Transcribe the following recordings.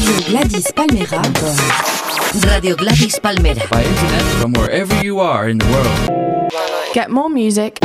Radio Gladys Palmera. Radio Gladys Palmera. By internet from wherever you are in the world. Get more music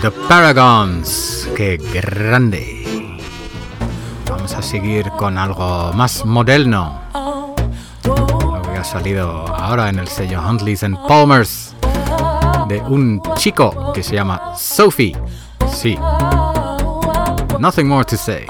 The Paragons. ¡Qué grande! Vamos a seguir con algo más moderno. Lo salido ahora en el sello Huntley's and Palmers de un chico que se llama Sophie. Sí. Nothing more to say.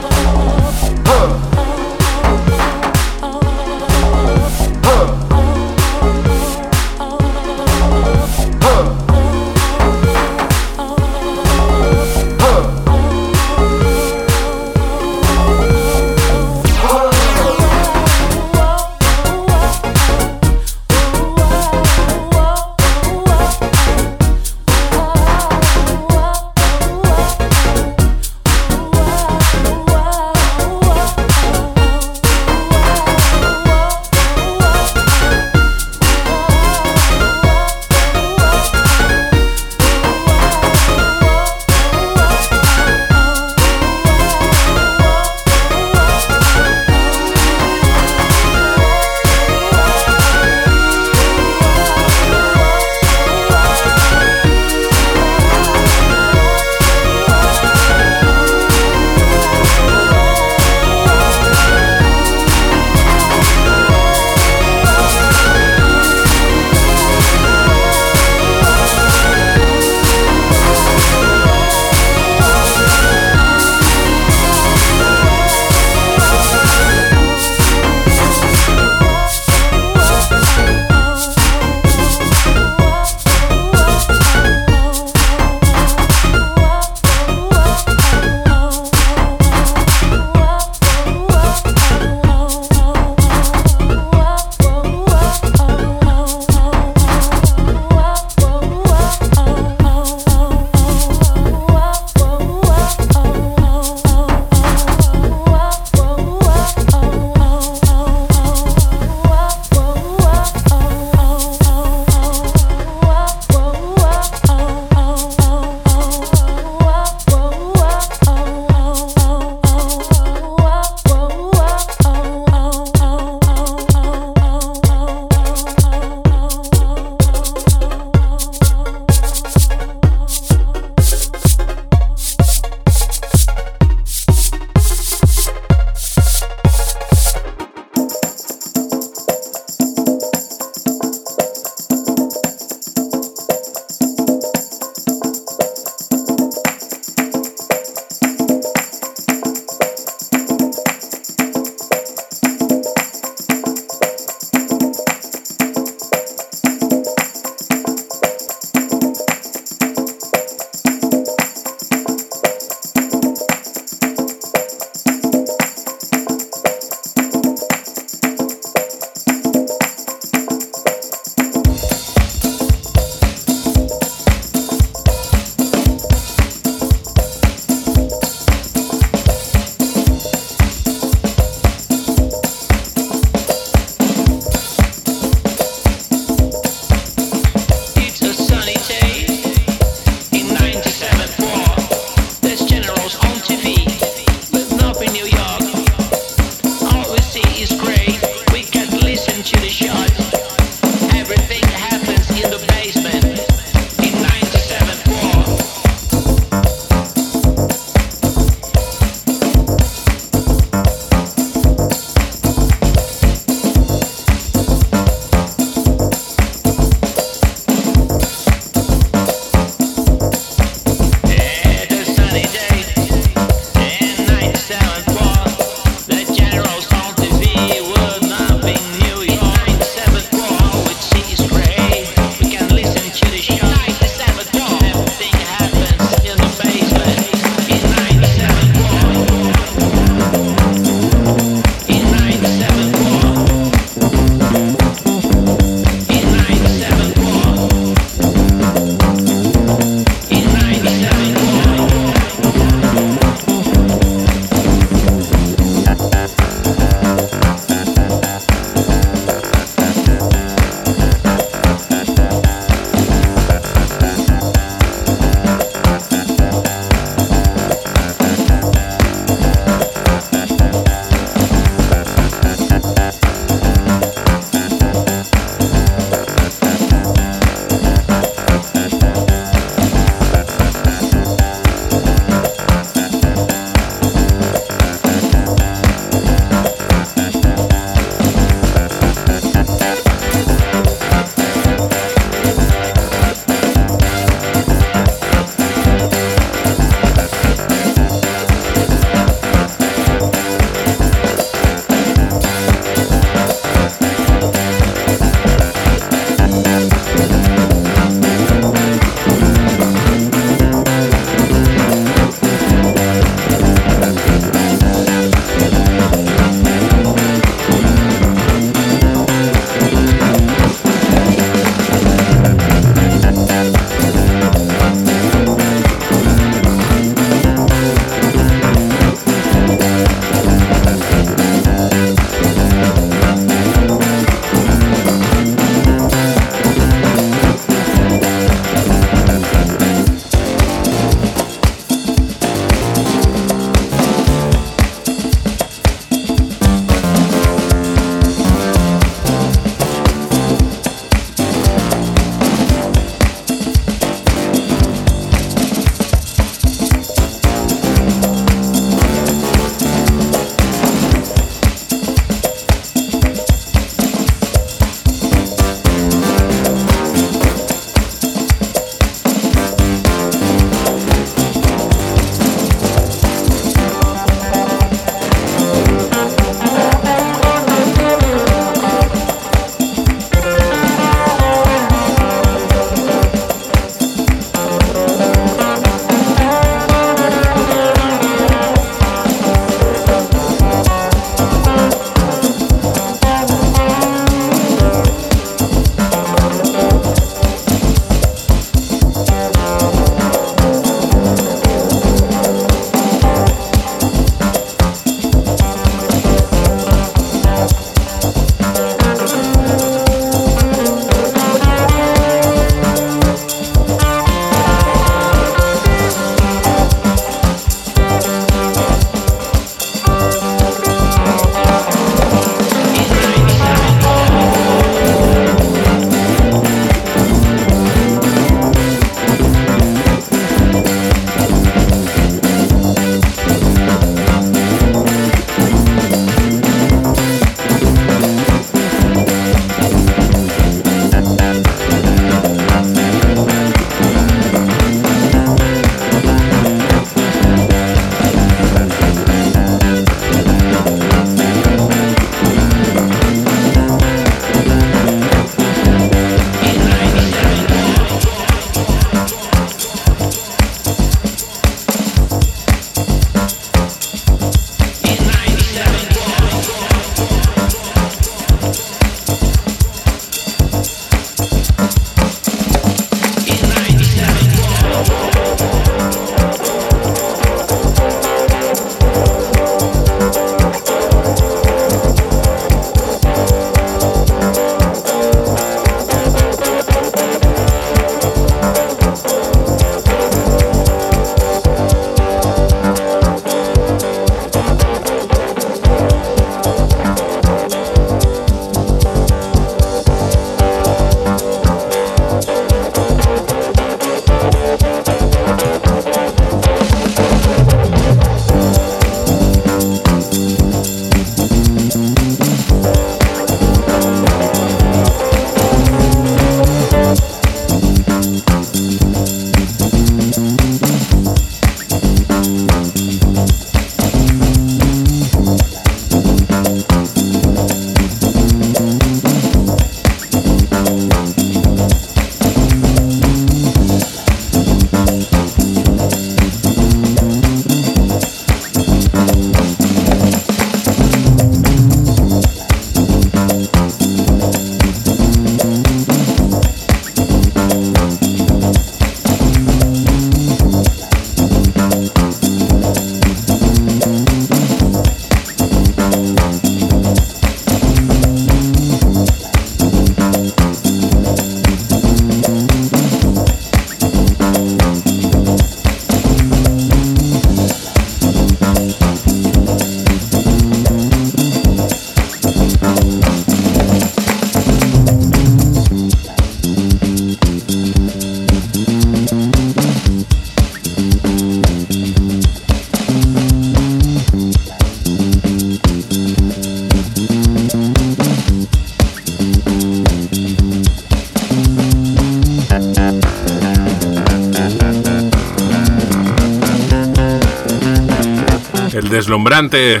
Deslumbrante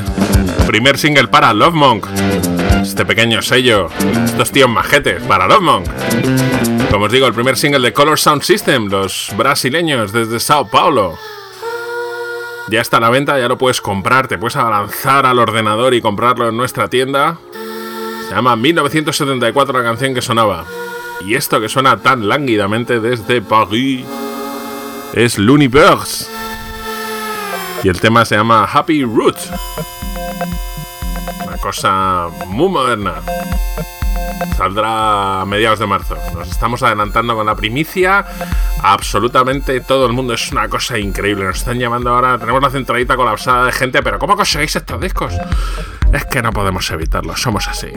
primer single para Love Monk. Este pequeño sello, estos tíos majetes para Love Monk. Como os digo, el primer single de Color Sound System, los brasileños desde Sao Paulo. Ya está a la venta, ya lo puedes comprar, te puedes avanzar al ordenador y comprarlo en nuestra tienda. Se llama 1974 la canción que sonaba. Y esto que suena tan lánguidamente desde Paris es Birds. Y el tema se llama Happy Roots. Una cosa muy moderna. Saldrá a mediados de marzo. Nos estamos adelantando con la primicia. Absolutamente todo el mundo es una cosa increíble. Nos están llamando ahora. Tenemos la centralita colapsada de gente. Pero ¿cómo conseguís estos discos? Es que no podemos evitarlo. Somos así.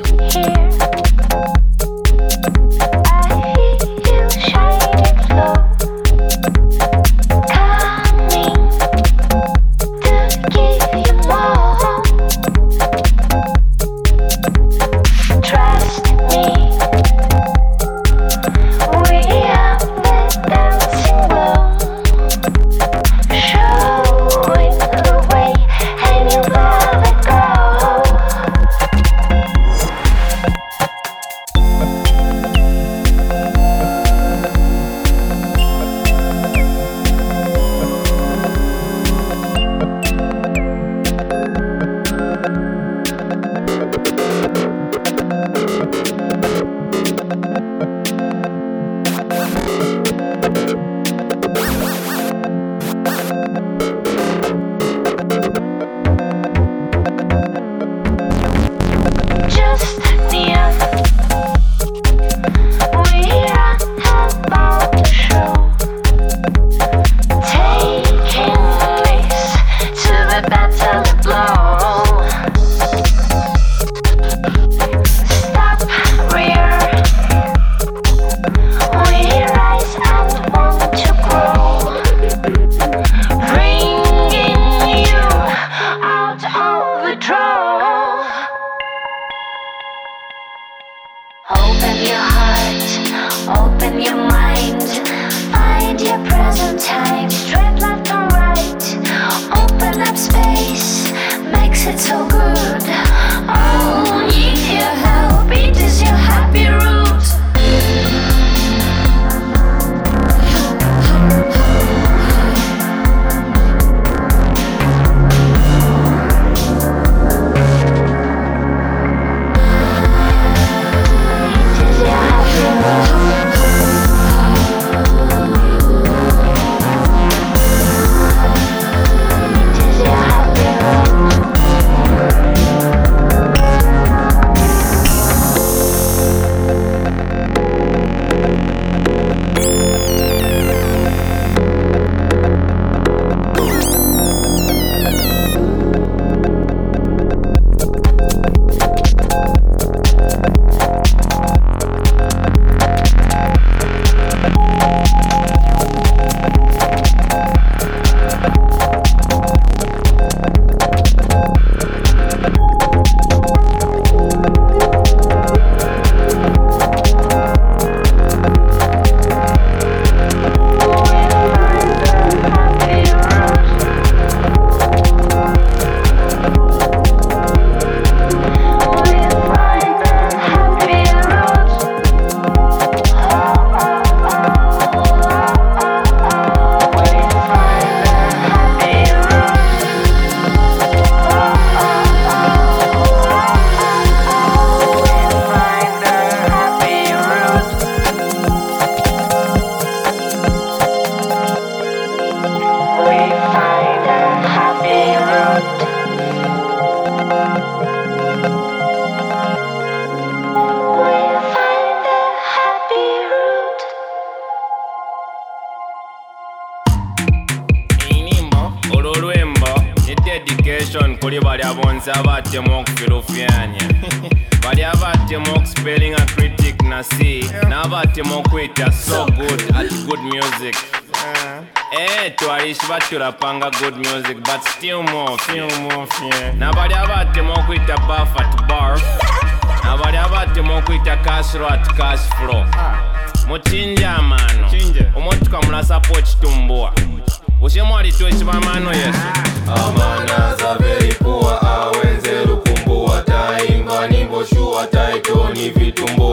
ni vitumbo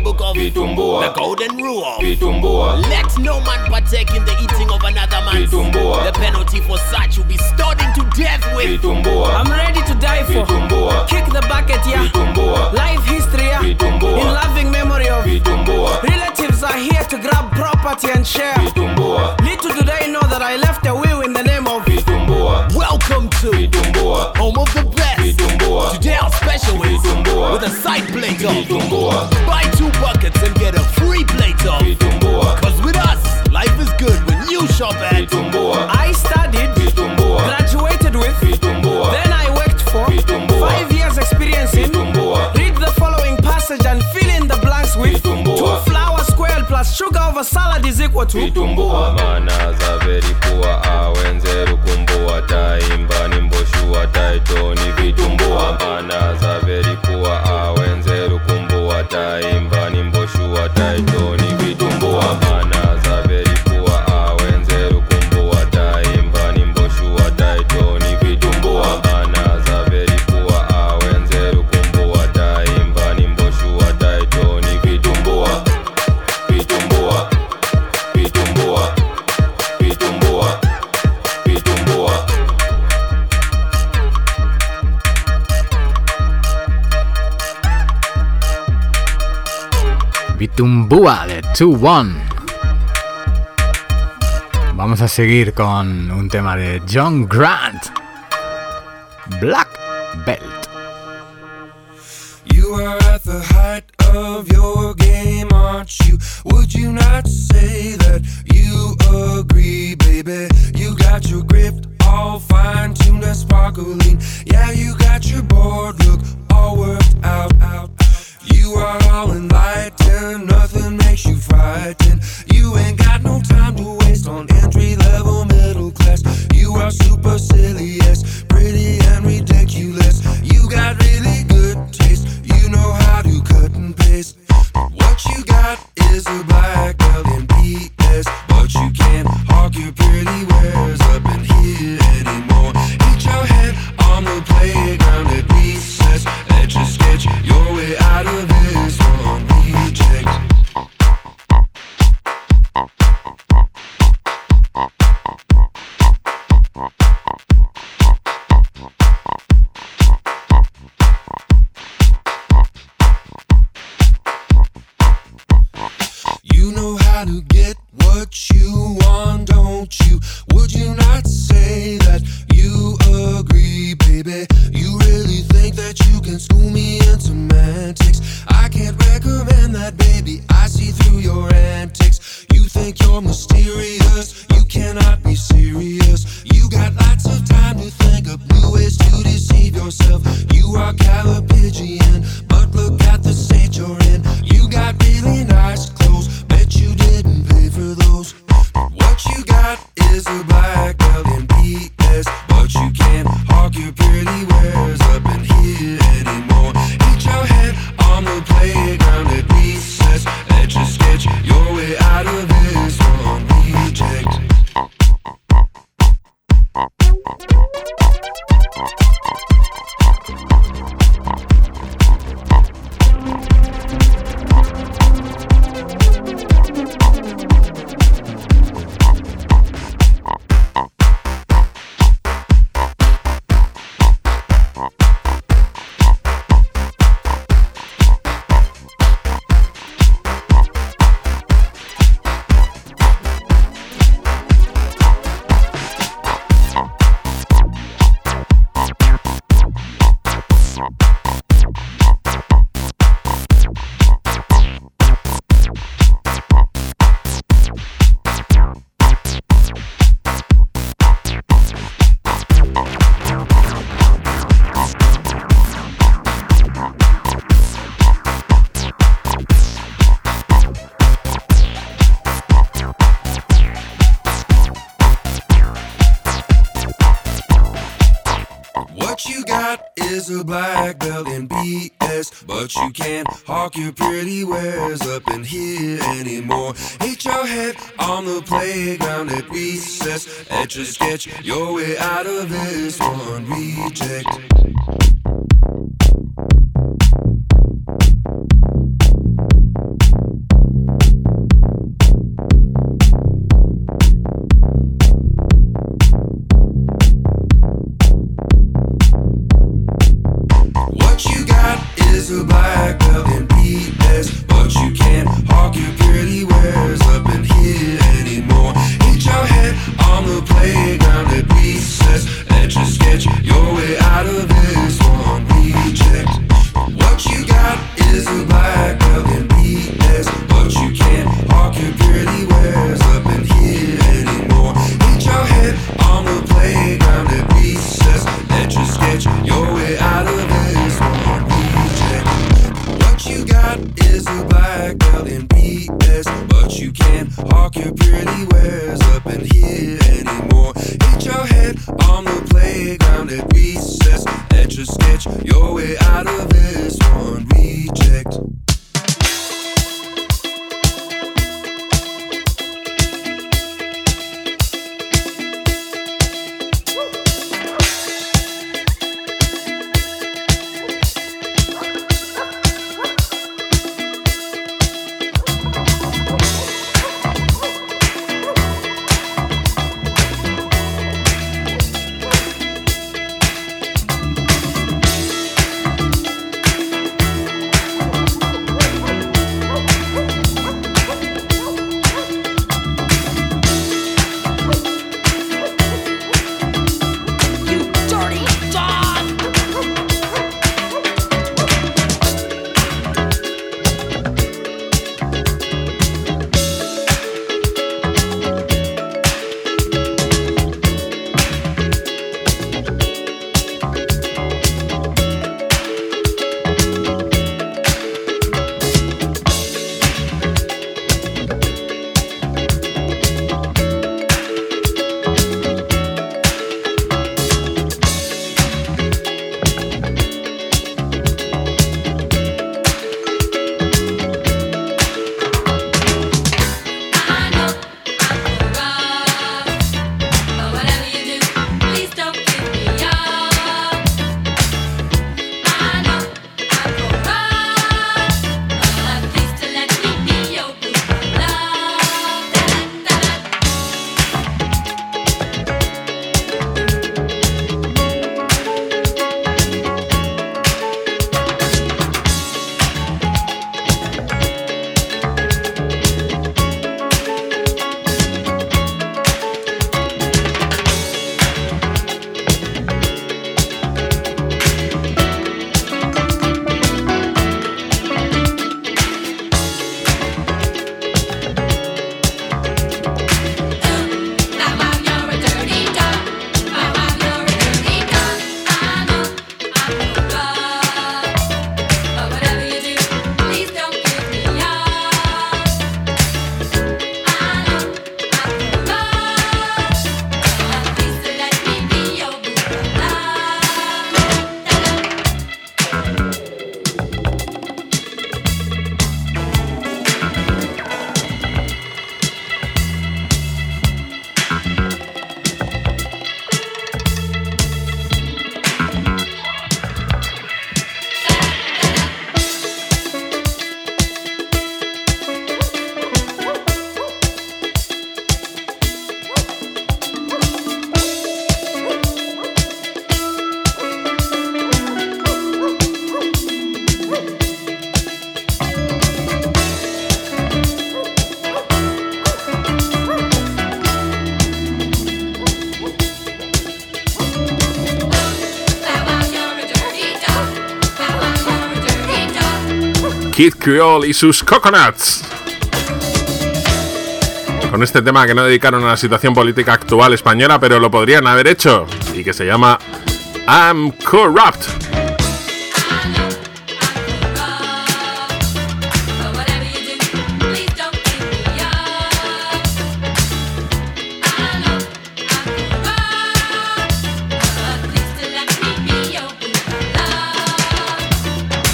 the book of Vitumbua. the golden rule vitumbua Let no man partake in the eating of another. Vitumbua. The penalty for such will be stoned to death with. vitumbua I'm ready to die for vitumbua kick the bucket yeah vitumbua life history yeah Vitumbua. in loving memory of vitumbua relatives are here to grab property and share vitumbua little do they know that I left a will in the name of vitumbua Welcome to vitumbua Home of the Best. vitumbua Today our special is Vitumbua. With a side plate of. vitumbua Buy two buckets and get a free plate of. Cause with us, life is good when you shop at. I studied graduated with then I worked for five years experience in read the following passage and fill in the blanks with two flour squared plus sugar over salad is equal to vitumbua mana za very poor ah, awenze lukumbua taimba nimboshua taitoni vitumbua mana za very poor awenze Vitumbua de 2-1. Vamos a seguir con un tema de John Grant. Black Belt. You are at the height of your game, aren't you? Would you not say that you agree, baby? You got your grip all fine tuned and sparkling. Yeah, you got your board look all worked out. out. You are all enlightened, nothing makes you frightened. You ain't got no time to waste on entry level middle class. You are supercilious, pretty and ridiculous. You got really good taste, you know how to cut and paste. What you got is a black belt. A sketch your way out of this one reject. Kid Creole y sus Coconuts. Con este tema que no dedicaron a la situación política actual española, pero lo podrían haber hecho, y que se llama I'm Corrupt.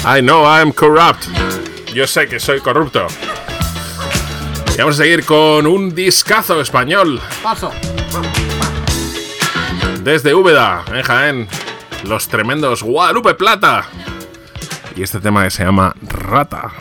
I know I'm corrupt yo sé que soy corrupto. Y vamos a seguir con un discazo español. Paso. Desde Úbeda, en Jaén, los tremendos Guadalupe Plata. Y este tema que se llama Rata.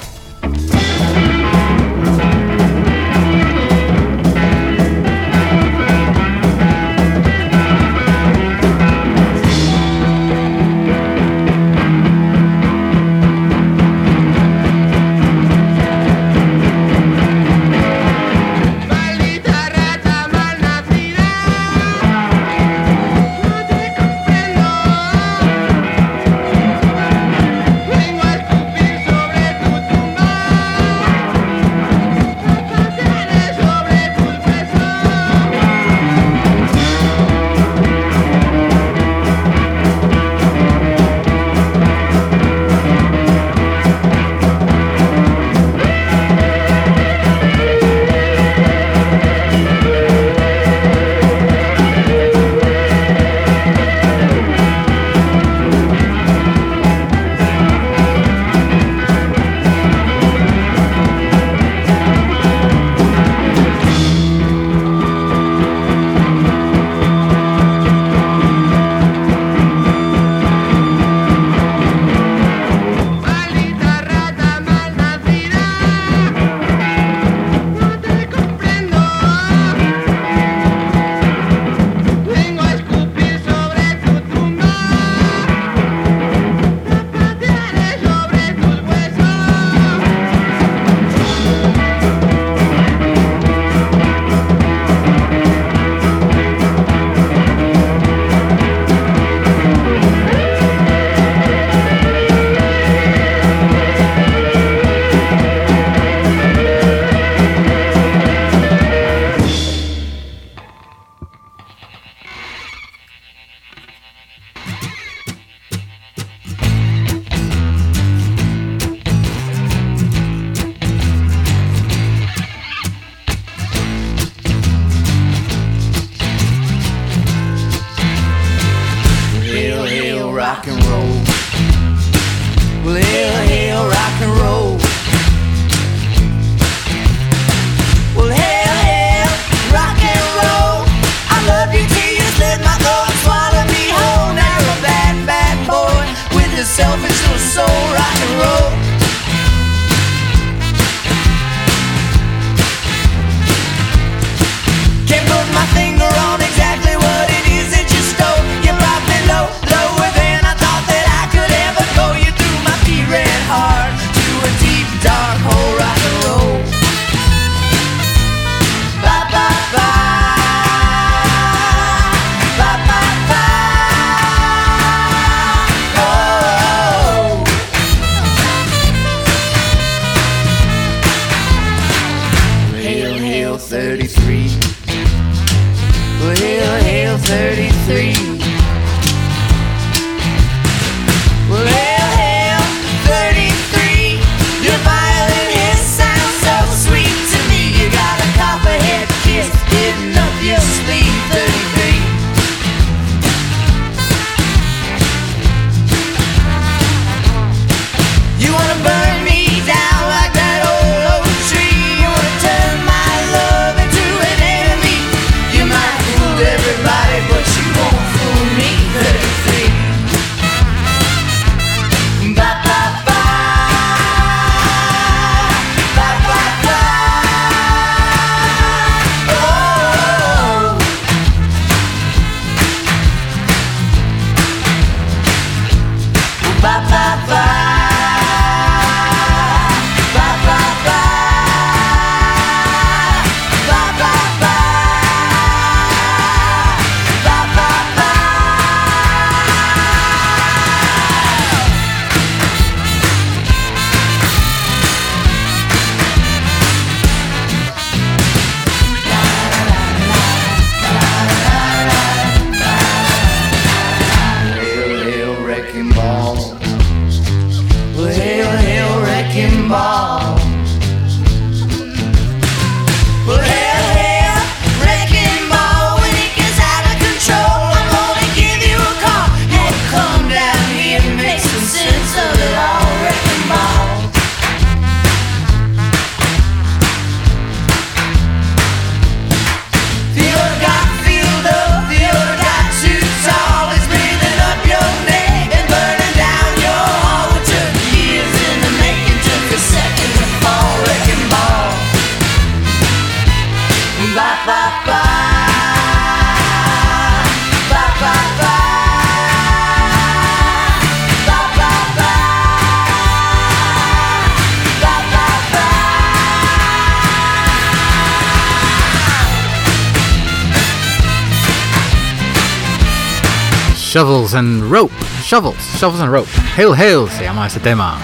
Shovels and Rope. Shovels, Shovels and Rope. Hail Hail se llama ese tema.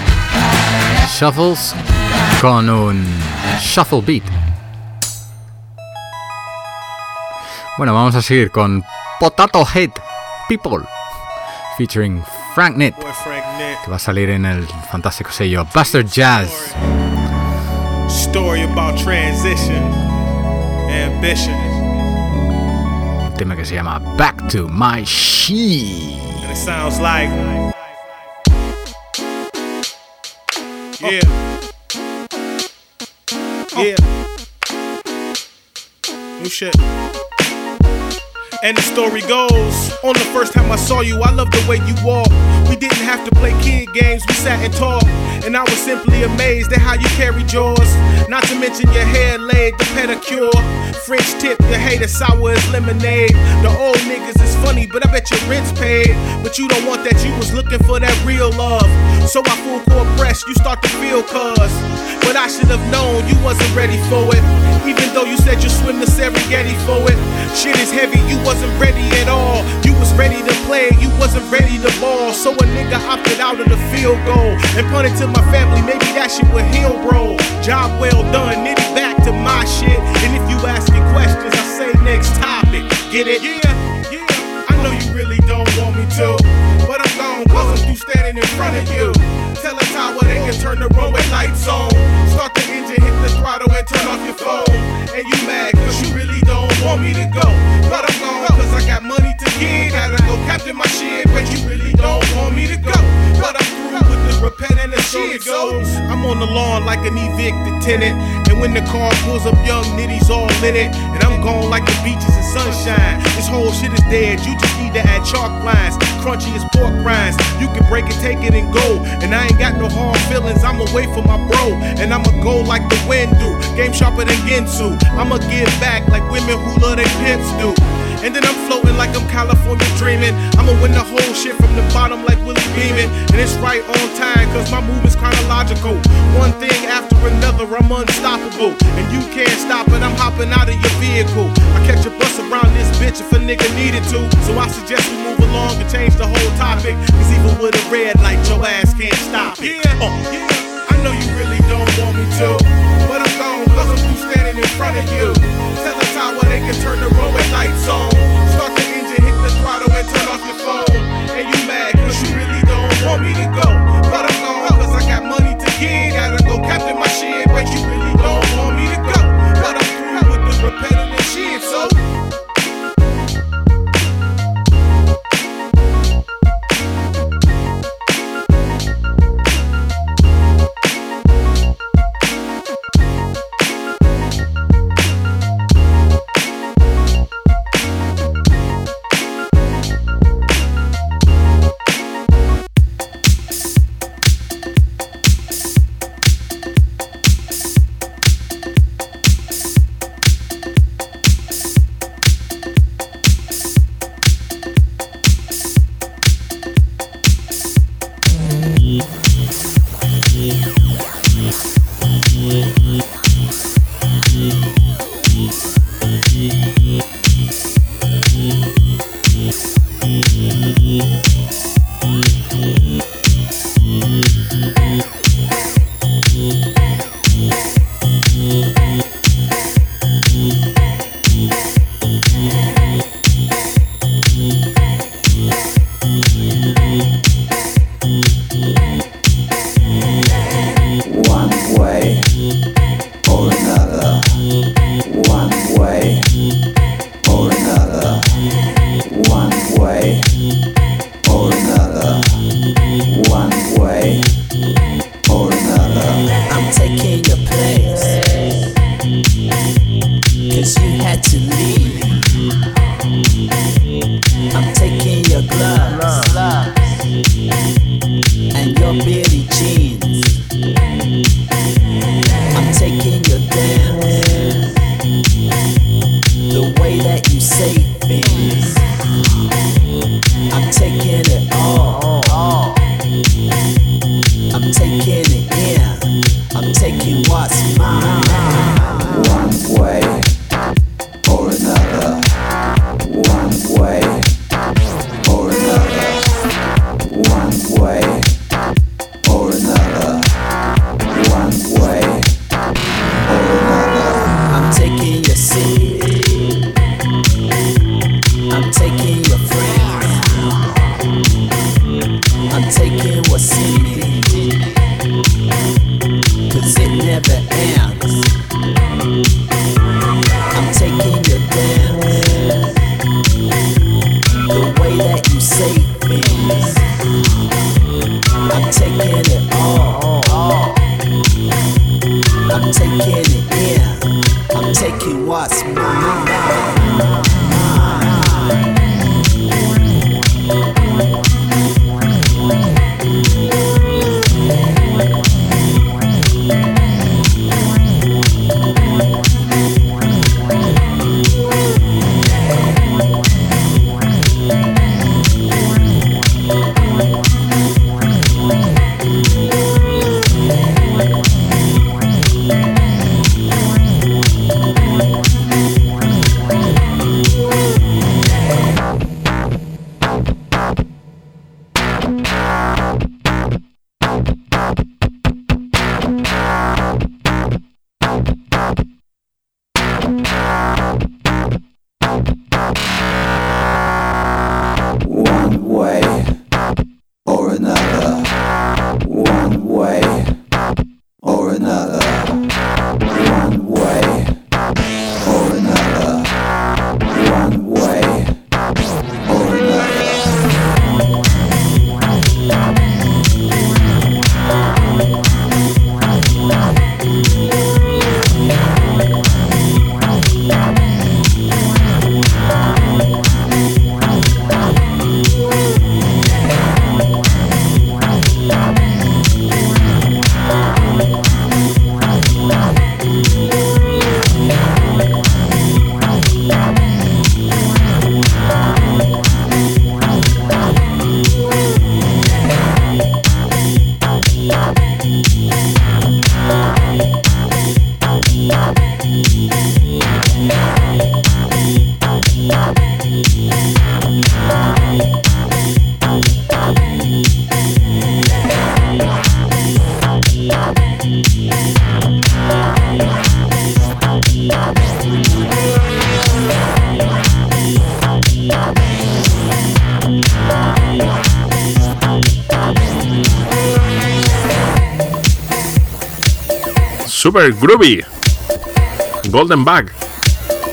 Shovels con un shuffle beat. Bueno, vamos a seguir con Potato Head People featuring Frank Nitt, que va a salir en el fantástico sello Bastard Jazz. Story about transition, ambition, tema que se llama Back to My She. and it sounds like. Yeah. Yeah. New shit. And the story goes, on the first time I saw you, I loved the way you walk. We didn't have to play kid games, we sat and talked. And I was simply amazed at how you carried yours. Not to mention your hair laid, the pedicure. French tip, your hater sour as lemonade. The old niggas is funny, but I bet your rent's paid. But you don't want that, you was looking for that real love. So I full court press, you start to feel cuz. But I should have known you wasn't ready for it. Even though you said you swim the Serengeti for it. Shit is heavy, you wasn't ready at all. You was ready to play, you wasn't ready to ball. So a nigga opted out of the field goal and punted to my family. Maybe that shit would heal, bro. Job well done, nitty back to my shit. And if you asking questions, I say next topic. Get it? Yeah, yeah. I know you really don't want me to, but I'm gone I'm through standing in front of you. Tell a tower they can turn the runway lights on. Start the engine, hit the throttle, and turn off your phone. And you mad cause you really don't want me to go. But I'm gone cause I got money to give. Gotta go captain my shit, but you really don't me to go. But I'm through with the repent and the shit goes. I'm on the lawn like an evicted tenant. And when the car pulls up, young nitties all in it. And I'm gone like the beaches and sunshine. This whole shit is dead. You just need to add chalk lines. Crunchy as pork rinds. You can break it, take it, and go. And I ain't got no hard feelings. I'm away from my bro. And I'ma go like the wind do. Game sharper than Ginsu. I'ma give back like women who love their pimps do. And then I'm floating like I'm California dreaming. I'ma win the whole shit from the bottom like Willie Beamen. And it's right on time, cause my movement's chronological. One thing after another, I'm unstoppable. And you can't stop it, I'm hopping out of your vehicle. I catch a bus around this bitch if a nigga needed to. So I suggest we move along and change the whole topic. Cause even with a red light, your ass can't stop it. Yeah, uh, yeah. I know you really don't want me to. But I'm gone cause I'm in front of you. Tell the tower they can turn the road lights on. Start the engine, hit the throttle, and turn off your phone. And you mad cause you really don't want me to go. But I'm gone cause I got money to give. Gotta go captain my shit, but you taking it in. I'm taking what's mine. Super Groovy. Golden Bag.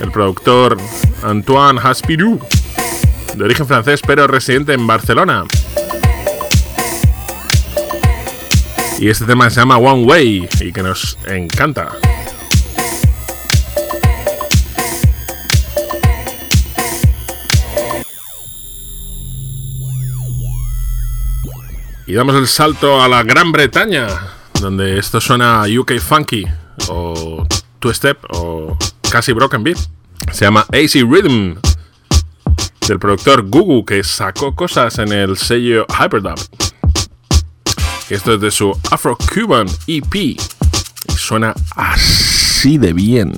El productor Antoine Haspirou. De origen francés pero residente en Barcelona. Y este tema se llama One Way y que nos encanta. Y damos el salto a la Gran Bretaña, donde esto suena UK Funky, o Two Step, o casi Broken Beat. Se llama AC Rhythm, del productor Gugu, que sacó cosas en el sello Hyperdub. Esto es de su Afro-Cuban EP, y suena así de bien.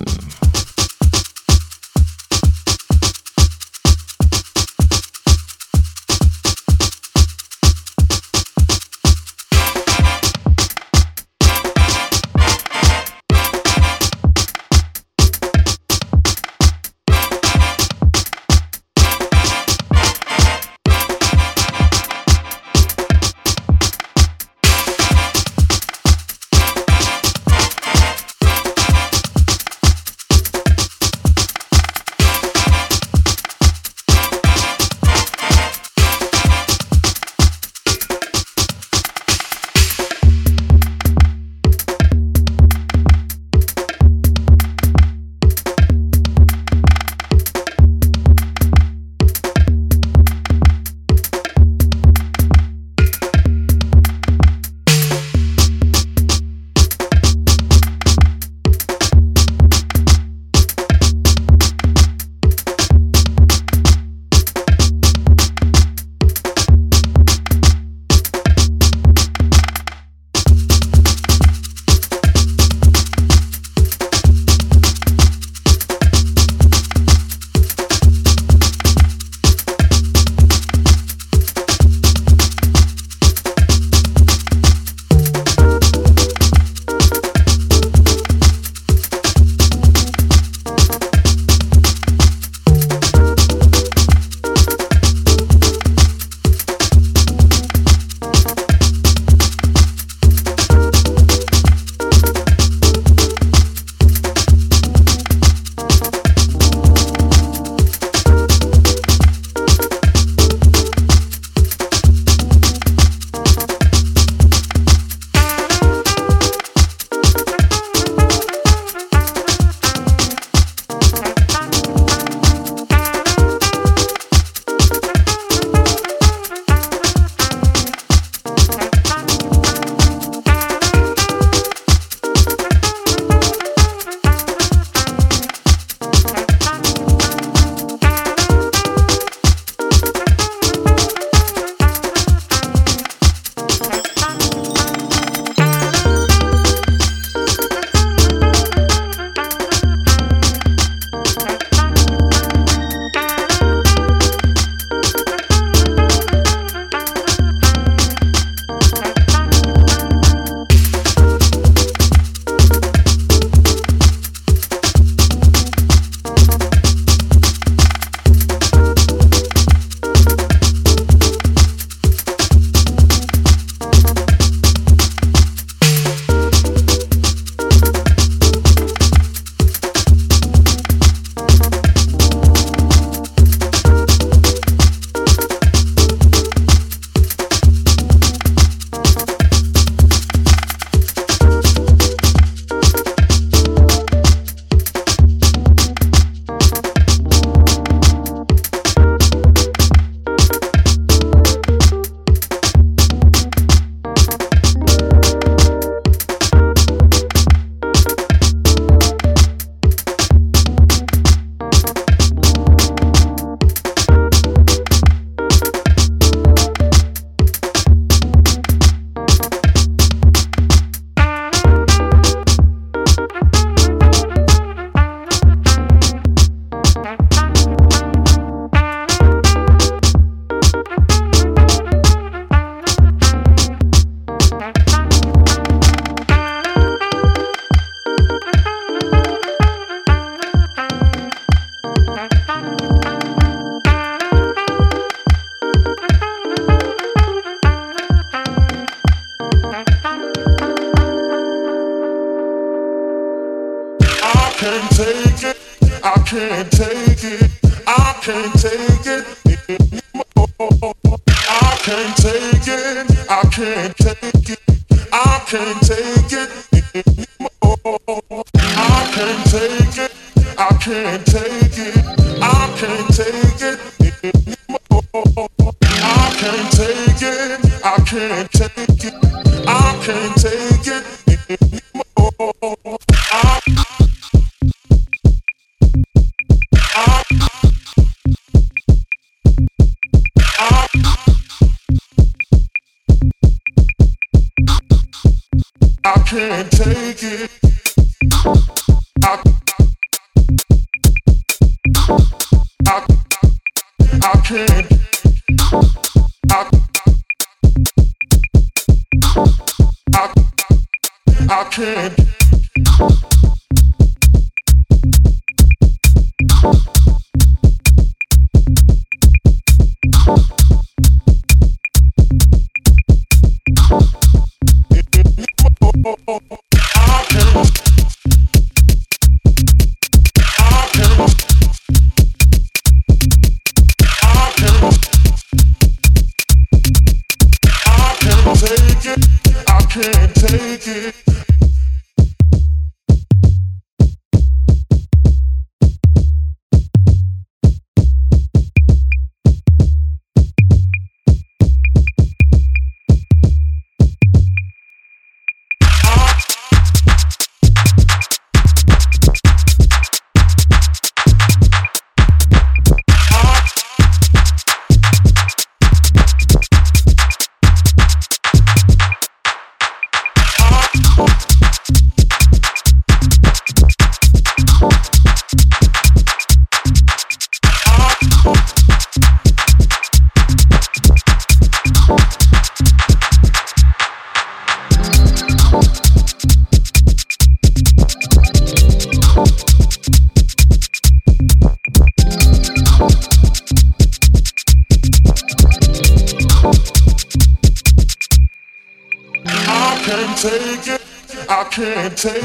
can't take it.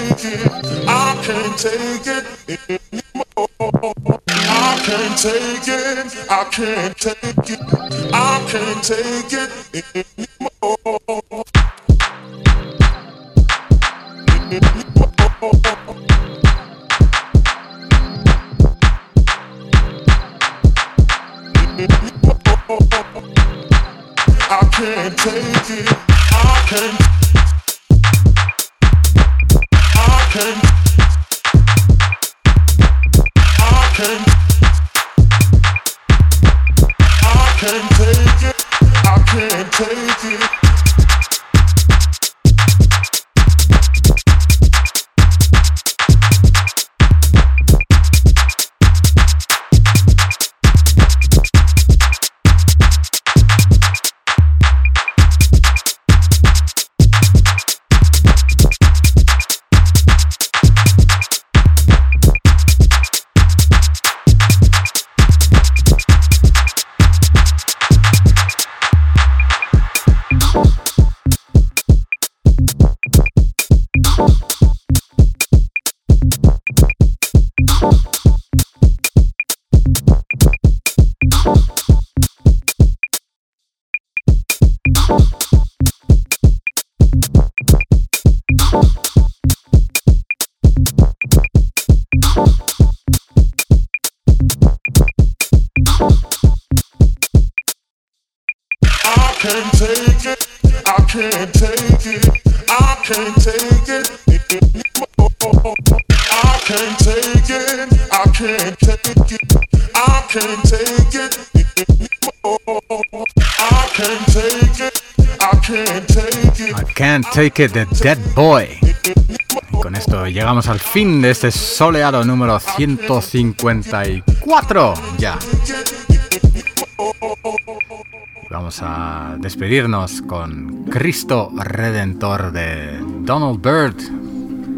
I can't take it anymore. I can't take it. I can't take it. I can't take it anymore. Take It the Dead Boy. Con esto llegamos al fin de este soleado número 154. Ya. Vamos a despedirnos con Cristo Redentor de Donald Byrd,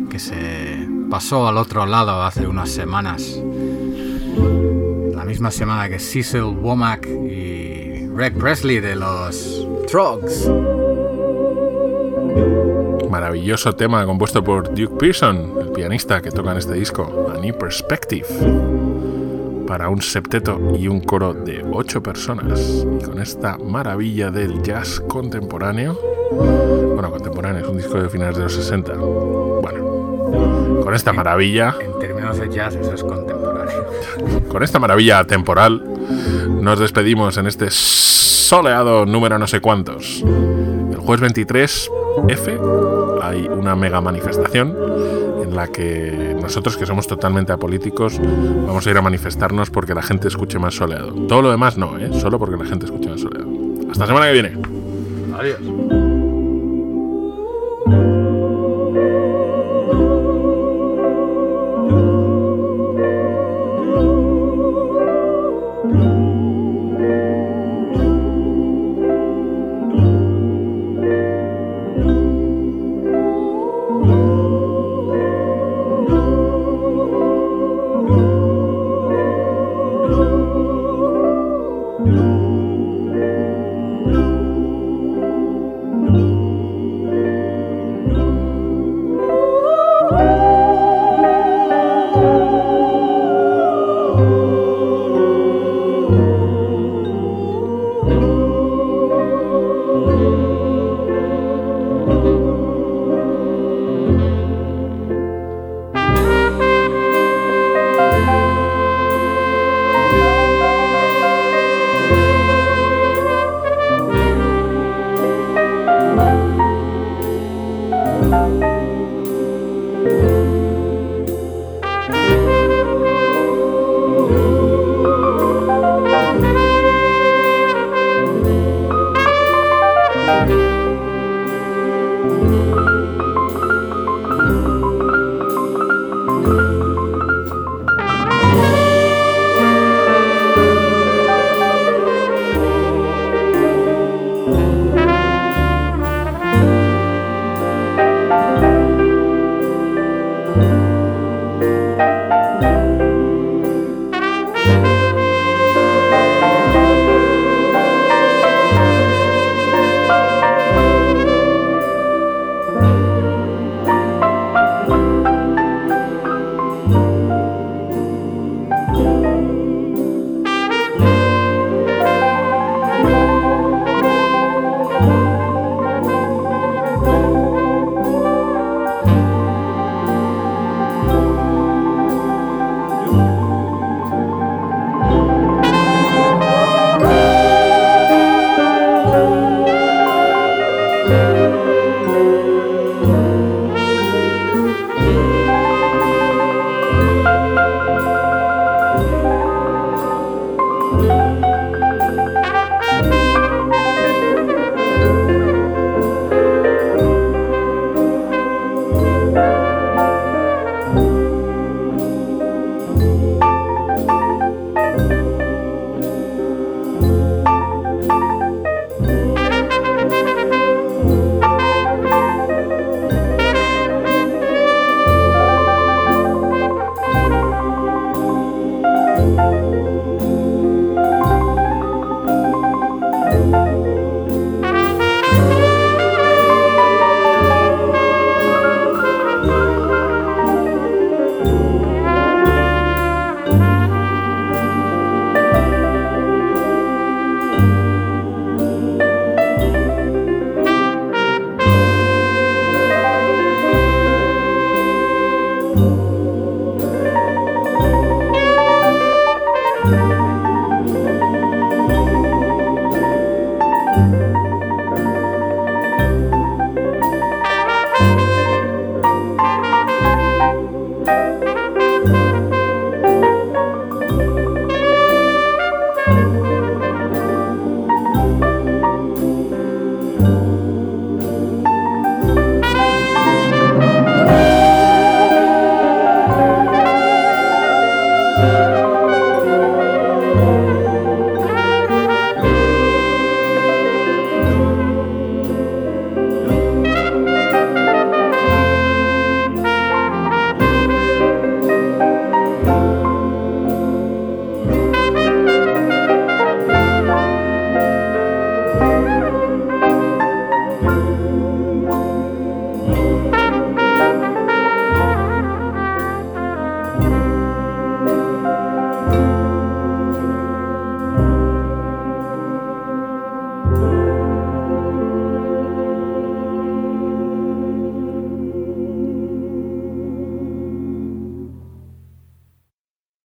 que se pasó al otro lado hace unas semanas. La misma semana que Cecil Womack y Greg Presley de los Trogs maravilloso tema compuesto por Duke Pearson, el pianista que toca en este disco, A New Perspective, para un septeto y un coro de ocho personas. Y con esta maravilla del jazz contemporáneo, bueno, contemporáneo, es un disco de finales de los 60. Bueno, con esta maravilla. En, en términos de jazz, eso es contemporáneo. Con esta maravilla temporal, nos despedimos en este soleado número no sé cuántos. El jueves 23 F hay una mega manifestación en la que nosotros que somos totalmente apolíticos vamos a ir a manifestarnos porque la gente escuche más soleado. Todo lo demás no, ¿eh? solo porque la gente escuche más soleado. Hasta la semana que viene. Adiós.